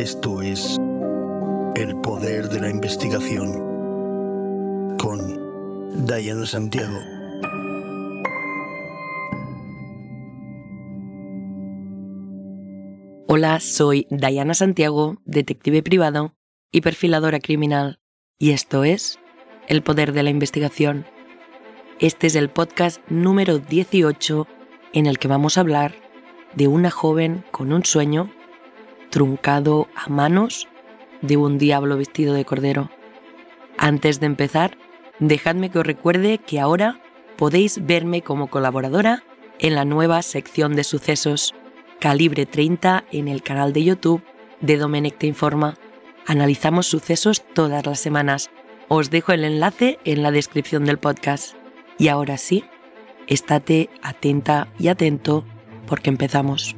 Esto es El Poder de la Investigación con Diana Santiago. Hola, soy Diana Santiago, detective privado y perfiladora criminal, y esto es El Poder de la Investigación. Este es el podcast número 18 en el que vamos a hablar de una joven con un sueño truncado a manos de un diablo vestido de cordero. Antes de empezar, dejadme que os recuerde que ahora podéis verme como colaboradora en la nueva sección de sucesos Calibre 30 en el canal de YouTube de Domenech Te Informa. Analizamos sucesos todas las semanas. Os dejo el enlace en la descripción del podcast. Y ahora sí, estate atenta y atento porque empezamos.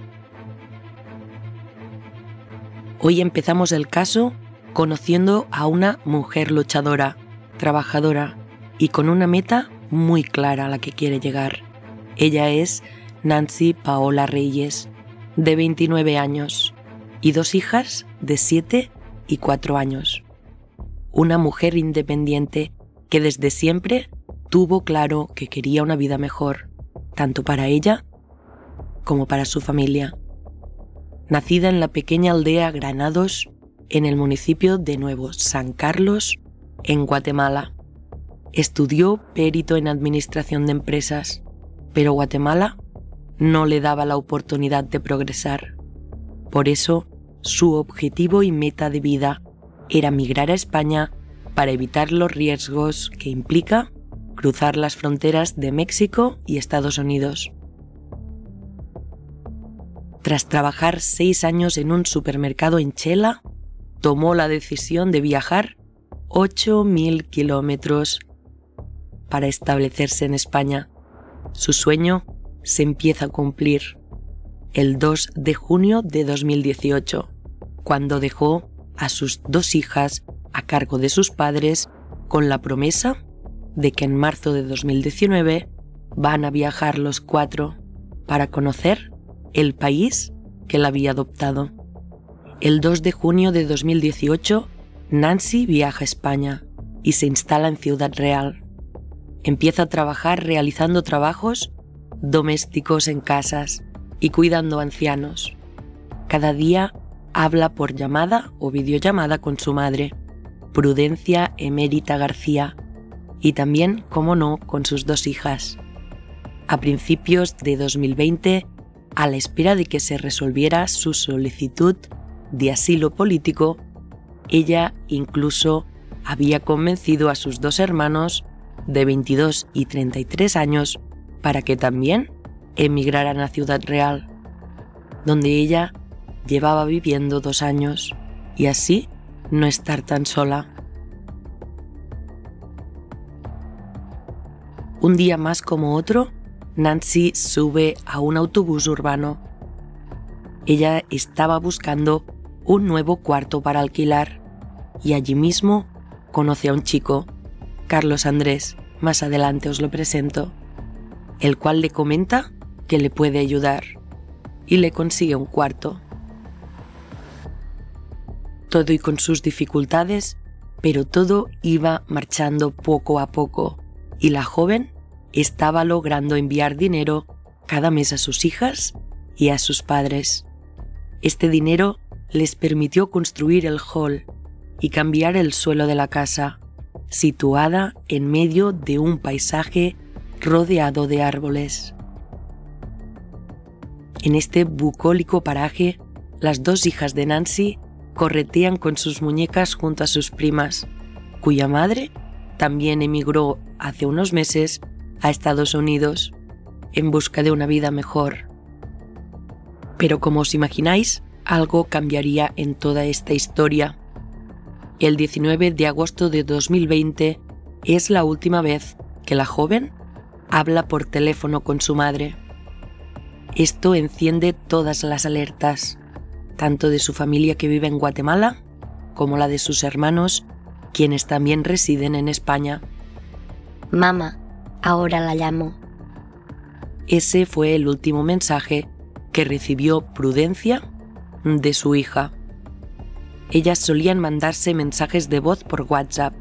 Hoy empezamos el caso conociendo a una mujer luchadora, trabajadora y con una meta muy clara a la que quiere llegar. Ella es Nancy Paola Reyes, de 29 años, y dos hijas de 7 y 4 años. Una mujer independiente que desde siempre tuvo claro que quería una vida mejor, tanto para ella como para su familia. Nacida en la pequeña aldea Granados, en el municipio de Nuevo San Carlos, en Guatemala. Estudió perito en administración de empresas, pero Guatemala no le daba la oportunidad de progresar. Por eso, su objetivo y meta de vida era migrar a España para evitar los riesgos que implica cruzar las fronteras de México y Estados Unidos. Tras trabajar seis años en un supermercado en Chela, tomó la decisión de viajar 8.000 kilómetros para establecerse en España. Su sueño se empieza a cumplir el 2 de junio de 2018, cuando dejó a sus dos hijas a cargo de sus padres con la promesa de que en marzo de 2019 van a viajar los cuatro para conocer el país que la había adoptado. El 2 de junio de 2018, Nancy viaja a España y se instala en Ciudad Real. Empieza a trabajar realizando trabajos domésticos en casas y cuidando ancianos. Cada día habla por llamada o videollamada con su madre, Prudencia Emérita García, y también, como no, con sus dos hijas. A principios de 2020, a la espera de que se resolviera su solicitud de asilo político, ella incluso había convencido a sus dos hermanos de 22 y 33 años para que también emigraran a Ciudad Real, donde ella llevaba viviendo dos años y así no estar tan sola. Un día más como otro, Nancy sube a un autobús urbano. Ella estaba buscando un nuevo cuarto para alquilar y allí mismo conoce a un chico, Carlos Andrés, más adelante os lo presento, el cual le comenta que le puede ayudar y le consigue un cuarto. Todo y con sus dificultades, pero todo iba marchando poco a poco y la joven estaba logrando enviar dinero cada mes a sus hijas y a sus padres. Este dinero les permitió construir el hall y cambiar el suelo de la casa, situada en medio de un paisaje rodeado de árboles. En este bucólico paraje, las dos hijas de Nancy corretean con sus muñecas junto a sus primas, cuya madre también emigró hace unos meses a Estados Unidos en busca de una vida mejor. Pero como os imagináis, algo cambiaría en toda esta historia. El 19 de agosto de 2020 es la última vez que la joven habla por teléfono con su madre. Esto enciende todas las alertas, tanto de su familia que vive en Guatemala como la de sus hermanos, quienes también residen en España. Mamá, ahora la llamo. Ese fue el último mensaje que recibió Prudencia de su hija. Ellas solían mandarse mensajes de voz por WhatsApp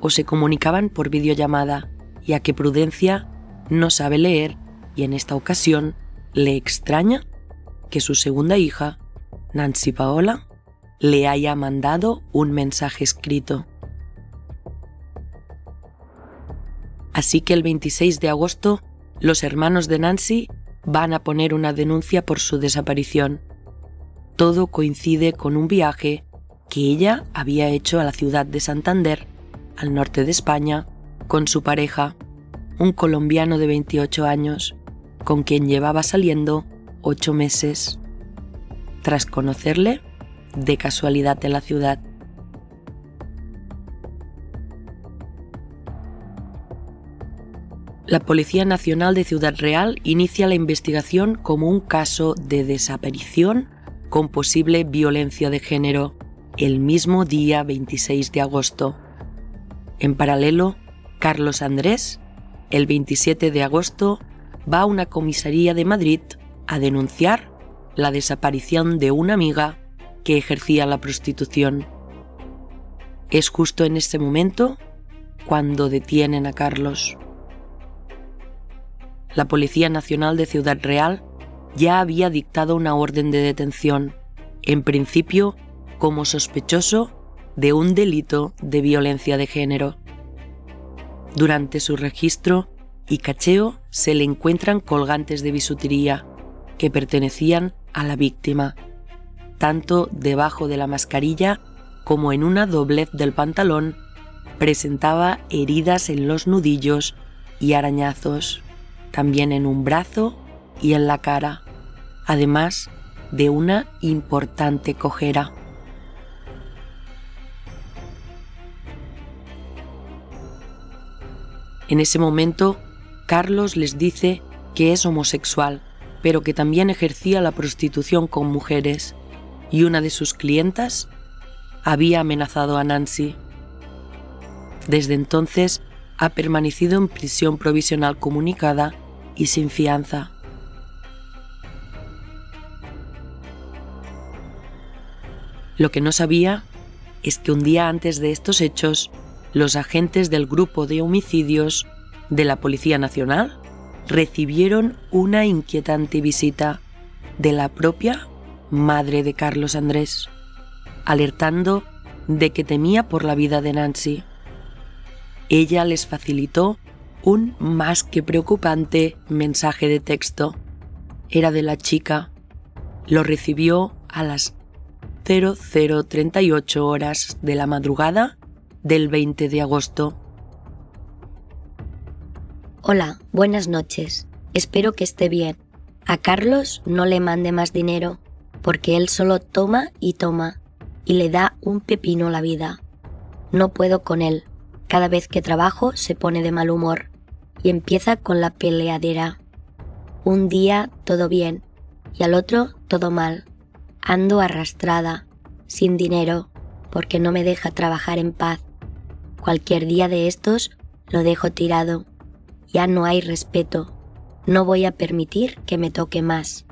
o se comunicaban por videollamada, ya que Prudencia no sabe leer y en esta ocasión le extraña que su segunda hija, Nancy Paola, le haya mandado un mensaje escrito. Así que el 26 de agosto, los hermanos de Nancy van a poner una denuncia por su desaparición. Todo coincide con un viaje que ella había hecho a la ciudad de Santander, al norte de España, con su pareja, un colombiano de 28 años, con quien llevaba saliendo ocho meses. Tras conocerle, de casualidad en la ciudad. La Policía Nacional de Ciudad Real inicia la investigación como un caso de desaparición con posible violencia de género el mismo día 26 de agosto. En paralelo, Carlos Andrés, el 27 de agosto, va a una comisaría de Madrid a denunciar la desaparición de una amiga que ejercía la prostitución. Es justo en ese momento cuando detienen a Carlos. La Policía Nacional de Ciudad Real ya había dictado una orden de detención, en principio como sospechoso de un delito de violencia de género. Durante su registro y cacheo se le encuentran colgantes de bisutería que pertenecían a la víctima, tanto debajo de la mascarilla como en una doblez del pantalón, presentaba heridas en los nudillos y arañazos, también en un brazo y en la cara, además de una importante cojera. En ese momento, Carlos les dice que es homosexual, pero que también ejercía la prostitución con mujeres, y una de sus clientas había amenazado a Nancy. Desde entonces ha permanecido en prisión provisional comunicada y sin fianza. Lo que no sabía es que un día antes de estos hechos, los agentes del grupo de homicidios de la Policía Nacional recibieron una inquietante visita de la propia madre de Carlos Andrés, alertando de que temía por la vida de Nancy. Ella les facilitó un más que preocupante mensaje de texto. Era de la chica. Lo recibió a las 0038 horas de la madrugada del 20 de agosto. Hola, buenas noches. Espero que esté bien. A Carlos no le mande más dinero, porque él solo toma y toma, y le da un pepino la vida. No puedo con él. Cada vez que trabajo se pone de mal humor y empieza con la peleadera. Un día todo bien y al otro todo mal. Ando arrastrada, sin dinero, porque no me deja trabajar en paz. Cualquier día de estos lo dejo tirado ya no hay respeto. No voy a permitir que me toque más.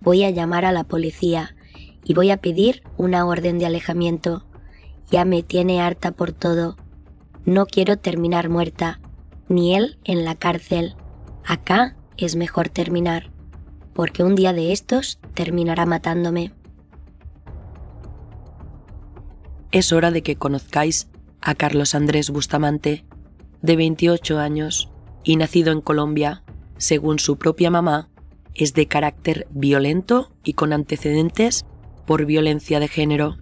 Voy a llamar a la policía y voy a pedir una orden de alejamiento. Ya me tiene harta por todo. No quiero terminar muerta, ni él en la cárcel. Acá es mejor terminar, porque un día de estos terminará matándome. Es hora de que conozcáis a Carlos Andrés Bustamante, de 28 años, y nacido en Colombia, según su propia mamá, es de carácter violento y con antecedentes por violencia de género.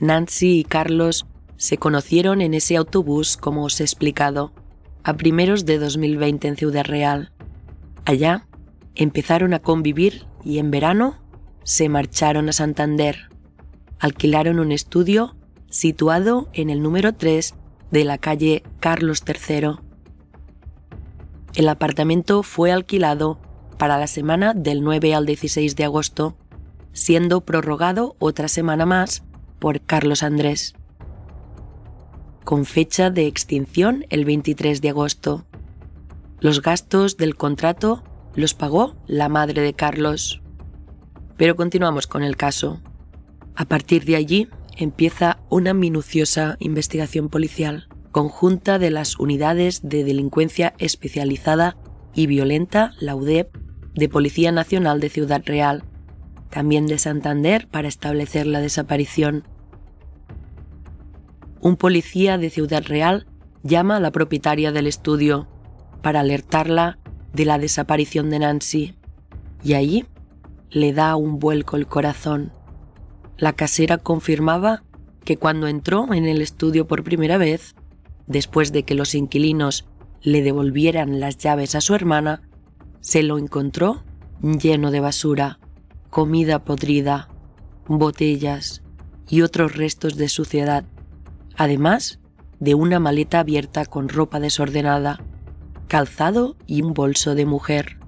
Nancy y Carlos se conocieron en ese autobús, como os he explicado, a primeros de 2020 en Ciudad Real. Allá empezaron a convivir y en verano se marcharon a Santander. Alquilaron un estudio situado en el número 3 de la calle Carlos III. El apartamento fue alquilado para la semana del 9 al 16 de agosto, siendo prorrogado otra semana más por Carlos Andrés, con fecha de extinción el 23 de agosto. Los gastos del contrato los pagó la madre de Carlos. Pero continuamos con el caso. A partir de allí empieza una minuciosa investigación policial conjunta de las unidades de delincuencia especializada y violenta, la UDEP, de Policía Nacional de Ciudad Real, también de Santander para establecer la desaparición un policía de Ciudad Real llama a la propietaria del estudio para alertarla de la desaparición de Nancy y allí le da un vuelco el corazón. La casera confirmaba que cuando entró en el estudio por primera vez, después de que los inquilinos le devolvieran las llaves a su hermana, se lo encontró lleno de basura, comida podrida, botellas y otros restos de suciedad además de una maleta abierta con ropa desordenada, calzado y un bolso de mujer,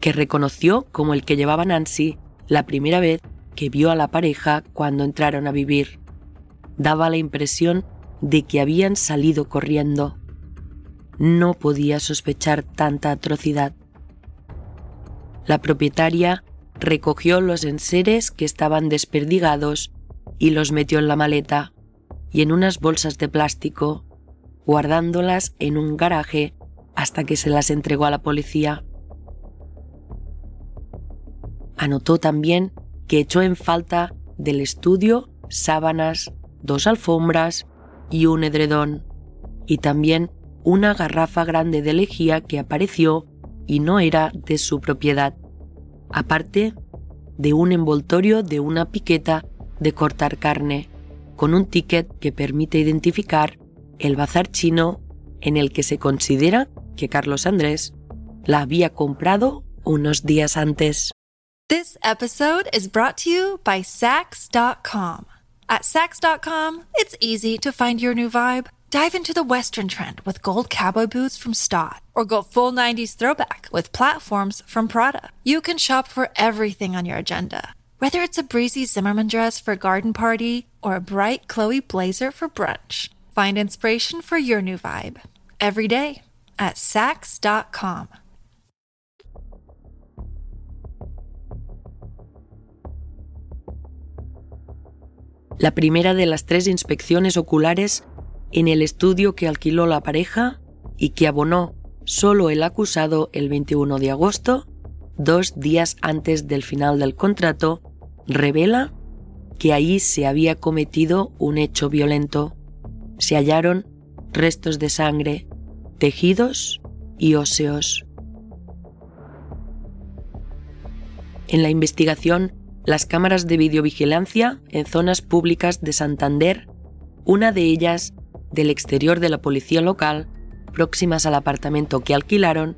que reconoció como el que llevaba Nancy la primera vez que vio a la pareja cuando entraron a vivir. Daba la impresión de que habían salido corriendo. No podía sospechar tanta atrocidad. La propietaria recogió los enseres que estaban desperdigados y los metió en la maleta y en unas bolsas de plástico, guardándolas en un garaje hasta que se las entregó a la policía. Anotó también que echó en falta del estudio sábanas, dos alfombras y un edredón, y también una garrafa grande de lejía que apareció y no era de su propiedad, aparte de un envoltorio de una piqueta de cortar carne con un ticket que permite identificar el bazar chino en el que se considera que Carlos Andrés la había comprado unos días antes. This episode is brought to you by Sax.com. At Sax.com, it's easy to find your new vibe. Dive into the Western trend with gold cowboy boots from Stott, or go full 90s throwback with platforms from Prada. You can shop for everything on your agenda Whether it's a breezy Zimmerman dress for a garden party or a bright Chloe blazer for brunch, find inspiration for your new vibe every day at Sax.com. La primera de las tres inspecciones oculares en el estudio que alquiló la pareja y que abonó solo el acusado el 21 de agosto, dos días antes del final del contrato, revela que ahí se había cometido un hecho violento. Se hallaron restos de sangre, tejidos y óseos. En la investigación, las cámaras de videovigilancia en zonas públicas de Santander, una de ellas del exterior de la policía local, próximas al apartamento que alquilaron,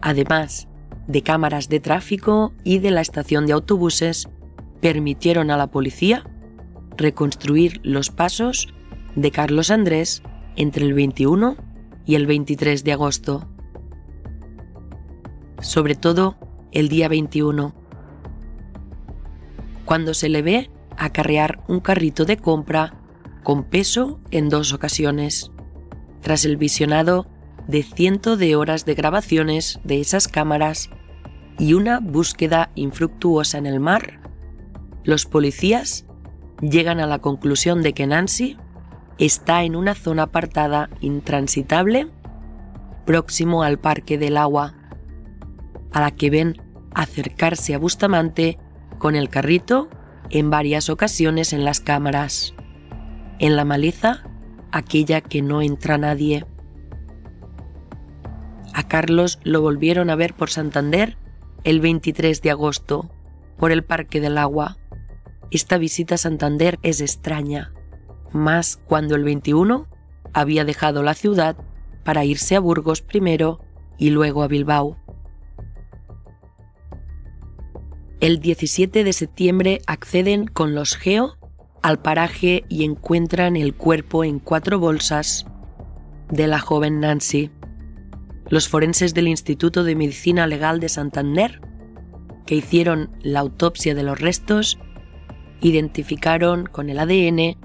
además de cámaras de tráfico y de la estación de autobuses, permitieron a la policía reconstruir los pasos de Carlos Andrés entre el 21 y el 23 de agosto. Sobre todo el día 21, cuando se le ve acarrear un carrito de compra con peso en dos ocasiones. Tras el visionado de cientos de horas de grabaciones de esas cámaras y una búsqueda infructuosa en el mar, los policías llegan a la conclusión de que Nancy está en una zona apartada intransitable próximo al Parque del Agua, a la que ven acercarse a Bustamante con el carrito en varias ocasiones en las cámaras. En la maleza, aquella que no entra nadie. A Carlos lo volvieron a ver por Santander el 23 de agosto por el Parque del Agua. Esta visita a Santander es extraña, más cuando el 21 había dejado la ciudad para irse a Burgos primero y luego a Bilbao. El 17 de septiembre acceden con los Geo al paraje y encuentran el cuerpo en cuatro bolsas de la joven Nancy. Los forenses del Instituto de Medicina Legal de Santander, que hicieron la autopsia de los restos, identificaron con el ADN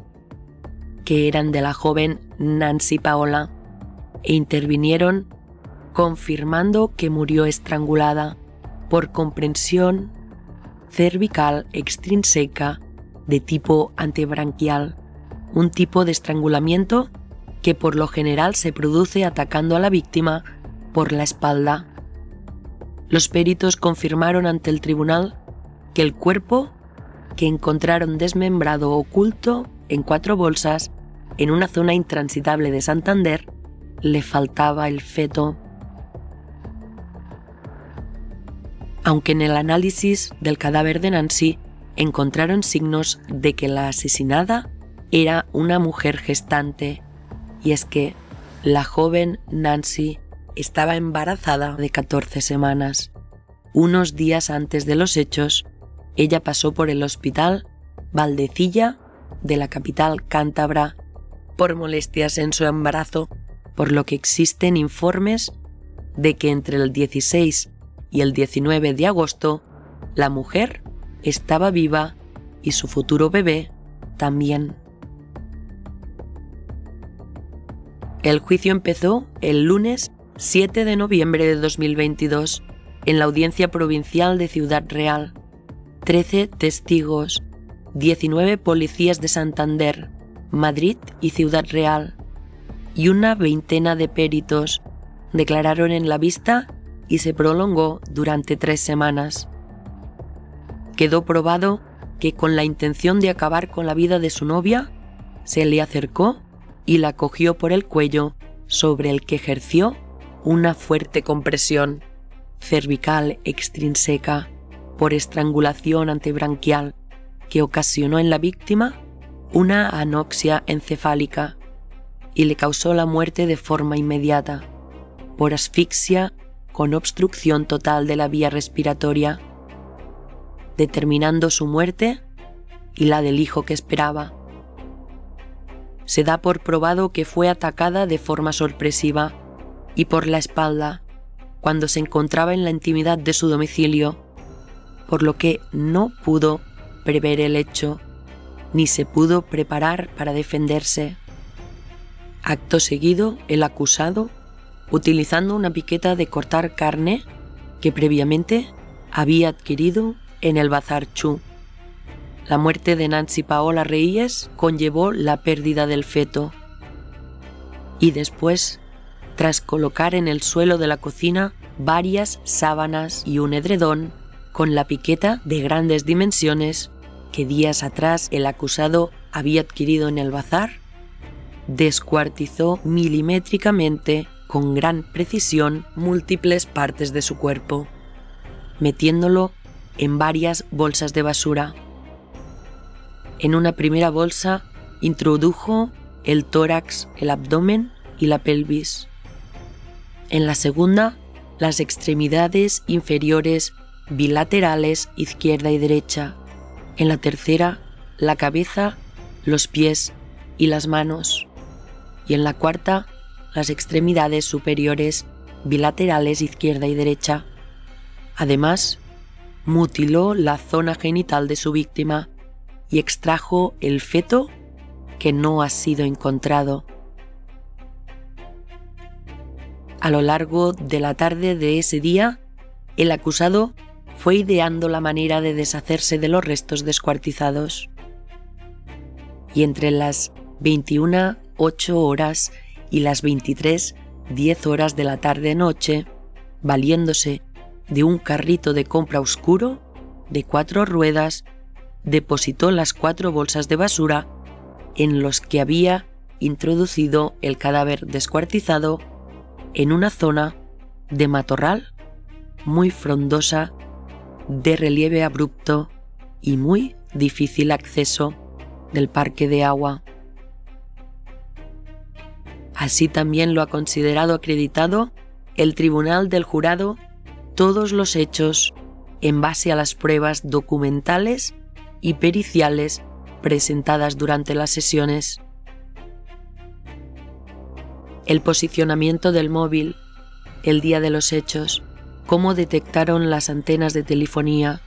que eran de la joven Nancy Paola e intervinieron confirmando que murió estrangulada por comprensión cervical extrínseca de tipo antebranquial, un tipo de estrangulamiento que por lo general se produce atacando a la víctima por la espalda. Los peritos confirmaron ante el tribunal que el cuerpo que encontraron desmembrado oculto en cuatro bolsas en una zona intransitable de Santander le faltaba el feto. Aunque en el análisis del cadáver de Nancy encontraron signos de que la asesinada era una mujer gestante, y es que la joven Nancy estaba embarazada de 14 semanas. Unos días antes de los hechos, ella pasó por el hospital Valdecilla de la capital cántabra por molestias en su embarazo, por lo que existen informes de que entre el 16 y el 19 de agosto la mujer estaba viva y su futuro bebé también. El juicio empezó el lunes 7 de noviembre de 2022 en la Audiencia Provincial de Ciudad Real. 13 testigos, 19 policías de Santander, Madrid y Ciudad Real y una veintena de peritos declararon en la vista y se prolongó durante tres semanas quedó probado que con la intención de acabar con la vida de su novia, se le acercó y la cogió por el cuello, sobre el que ejerció una fuerte compresión cervical extrínseca por estrangulación antebranquial que ocasionó en la víctima una anoxia encefálica y le causó la muerte de forma inmediata por asfixia con obstrucción total de la vía respiratoria determinando su muerte y la del hijo que esperaba. Se da por probado que fue atacada de forma sorpresiva y por la espalda cuando se encontraba en la intimidad de su domicilio, por lo que no pudo prever el hecho ni se pudo preparar para defenderse. Acto seguido, el acusado, utilizando una piqueta de cortar carne que previamente había adquirido en el Bazar Chu. La muerte de Nancy Paola Reyes conllevó la pérdida del feto. Y después, tras colocar en el suelo de la cocina varias sábanas y un edredón con la piqueta de grandes dimensiones que días atrás el acusado había adquirido en el bazar, descuartizó milimétricamente con gran precisión múltiples partes de su cuerpo, metiéndolo en varias bolsas de basura. En una primera bolsa introdujo el tórax, el abdomen y la pelvis. En la segunda, las extremidades inferiores bilaterales izquierda y derecha. En la tercera, la cabeza, los pies y las manos. Y en la cuarta, las extremidades superiores bilaterales izquierda y derecha. Además, mutiló la zona genital de su víctima y extrajo el feto que no ha sido encontrado. A lo largo de la tarde de ese día, el acusado fue ideando la manera de deshacerse de los restos descuartizados. Y entre las 21 8 horas y las 23 10 horas de la tarde-noche, valiéndose de un carrito de compra oscuro de cuatro ruedas, depositó las cuatro bolsas de basura en los que había introducido el cadáver descuartizado en una zona de matorral muy frondosa de relieve abrupto y muy difícil acceso del parque de agua. Así también lo ha considerado acreditado el Tribunal del Jurado todos los hechos en base a las pruebas documentales y periciales presentadas durante las sesiones. El posicionamiento del móvil, el día de los hechos, cómo detectaron las antenas de telefonía,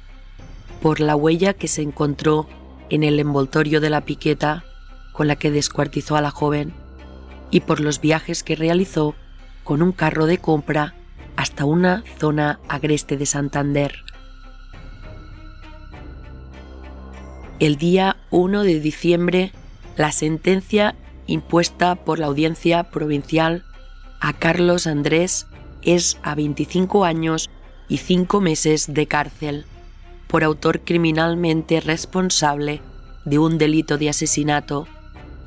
por la huella que se encontró en el envoltorio de la piqueta con la que descuartizó a la joven y por los viajes que realizó con un carro de compra hasta una zona agreste de Santander. El día 1 de diciembre, la sentencia impuesta por la audiencia provincial a Carlos Andrés es a 25 años y 5 meses de cárcel por autor criminalmente responsable de un delito de asesinato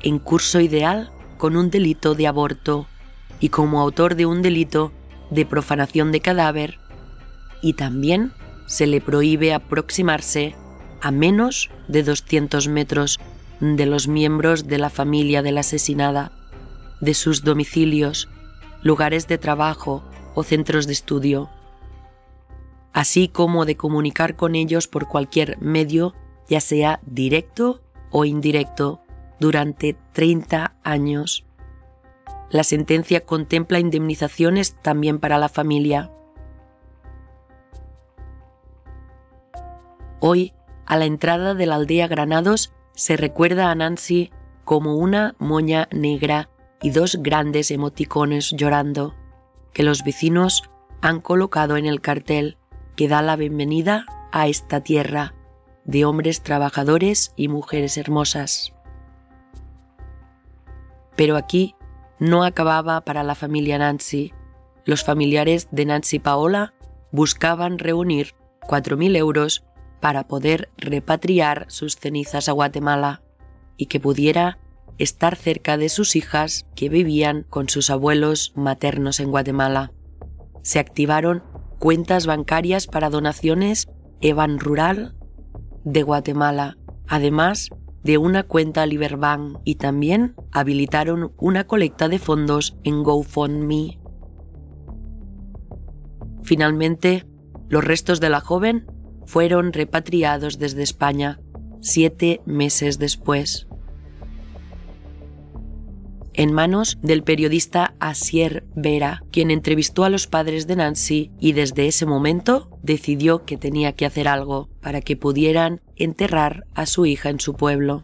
en curso ideal con un delito de aborto y como autor de un delito de profanación de cadáver y también se le prohíbe aproximarse a menos de 200 metros de los miembros de la familia de la asesinada, de sus domicilios, lugares de trabajo o centros de estudio, así como de comunicar con ellos por cualquier medio, ya sea directo o indirecto, durante 30 años. La sentencia contempla indemnizaciones también para la familia. Hoy, a la entrada de la aldea Granados, se recuerda a Nancy como una moña negra y dos grandes emoticones llorando, que los vecinos han colocado en el cartel que da la bienvenida a esta tierra de hombres trabajadores y mujeres hermosas. Pero aquí no acababa para la familia Nancy. Los familiares de Nancy Paola buscaban reunir 4.000 euros para poder repatriar sus cenizas a Guatemala y que pudiera estar cerca de sus hijas que vivían con sus abuelos maternos en Guatemala. Se activaron cuentas bancarias para donaciones Evan Rural de Guatemala, además de una cuenta Liberbank y también habilitaron una colecta de fondos en GoFundMe. Finalmente, los restos de la joven fueron repatriados desde España siete meses después. En manos del periodista Asier Vera, quien entrevistó a los padres de Nancy y desde ese momento decidió que tenía que hacer algo para que pudieran enterrar a su hija en su pueblo.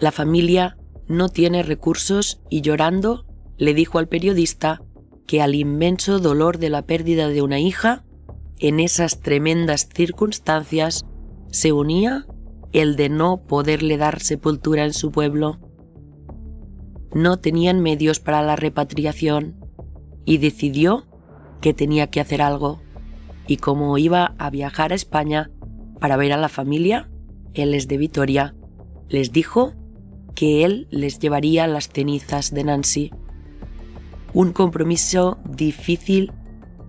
La familia no tiene recursos y llorando le dijo al periodista que al inmenso dolor de la pérdida de una hija, en esas tremendas circunstancias, se unía el de no poderle dar sepultura en su pueblo. No tenían medios para la repatriación y decidió que tenía que hacer algo. Y como iba a viajar a España para ver a la familia, él es de Vitoria, les dijo que él les llevaría las cenizas de Nancy. Un compromiso difícil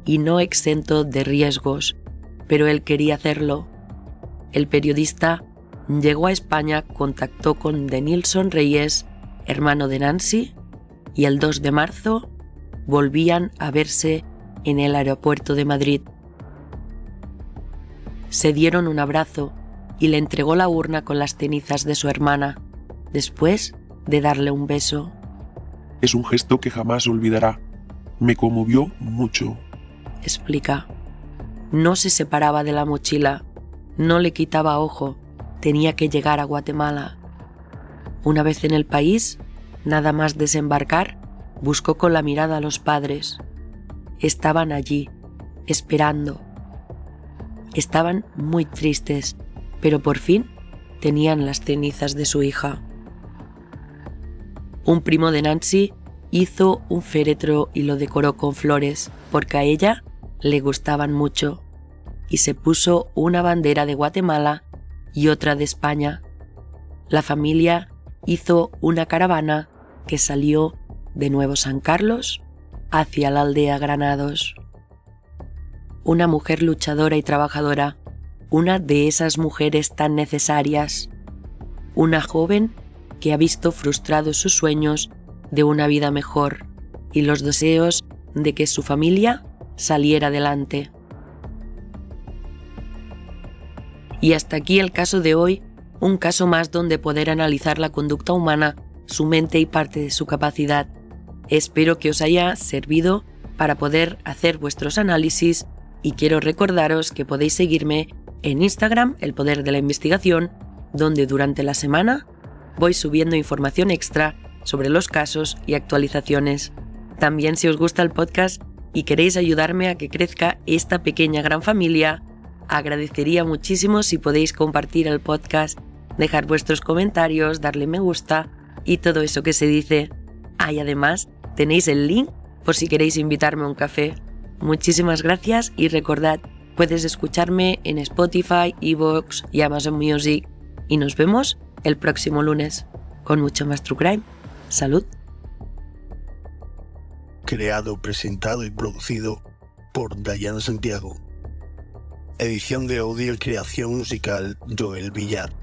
y no exento de riesgos, pero él quería hacerlo. El periodista llegó a España, contactó con Denilson Reyes, hermano de Nancy, y el 2 de marzo volvían a verse en el aeropuerto de Madrid. Se dieron un abrazo y le entregó la urna con las cenizas de su hermana después de darle un beso. Es un gesto que jamás olvidará. Me conmovió mucho. Explica. No se separaba de la mochila, no le quitaba ojo, tenía que llegar a Guatemala. Una vez en el país, nada más desembarcar, buscó con la mirada a los padres. Estaban allí, esperando. Estaban muy tristes, pero por fin tenían las cenizas de su hija. Un primo de Nancy hizo un féretro y lo decoró con flores porque a ella le gustaban mucho y se puso una bandera de Guatemala y otra de España. La familia hizo una caravana que salió de Nuevo San Carlos hacia la aldea Granados. Una mujer luchadora y trabajadora, una de esas mujeres tan necesarias, una joven que ha visto frustrados sus sueños de una vida mejor y los deseos de que su familia saliera adelante. Y hasta aquí el caso de hoy, un caso más donde poder analizar la conducta humana, su mente y parte de su capacidad. Espero que os haya servido para poder hacer vuestros análisis y quiero recordaros que podéis seguirme en Instagram, El Poder de la Investigación, donde durante la semana voy subiendo información extra sobre los casos y actualizaciones. También si os gusta el podcast y queréis ayudarme a que crezca esta pequeña gran familia, agradecería muchísimo si podéis compartir el podcast, dejar vuestros comentarios, darle me gusta y todo eso que se dice. Ah, además tenéis el link por si queréis invitarme a un café. Muchísimas gracias y recordad, puedes escucharme en Spotify, Evox y Amazon Music. Y nos vemos el próximo lunes con mucho más True Crime. Salud. Creado, presentado y producido por Dayana Santiago. Edición de audio y creación musical Joel Villar.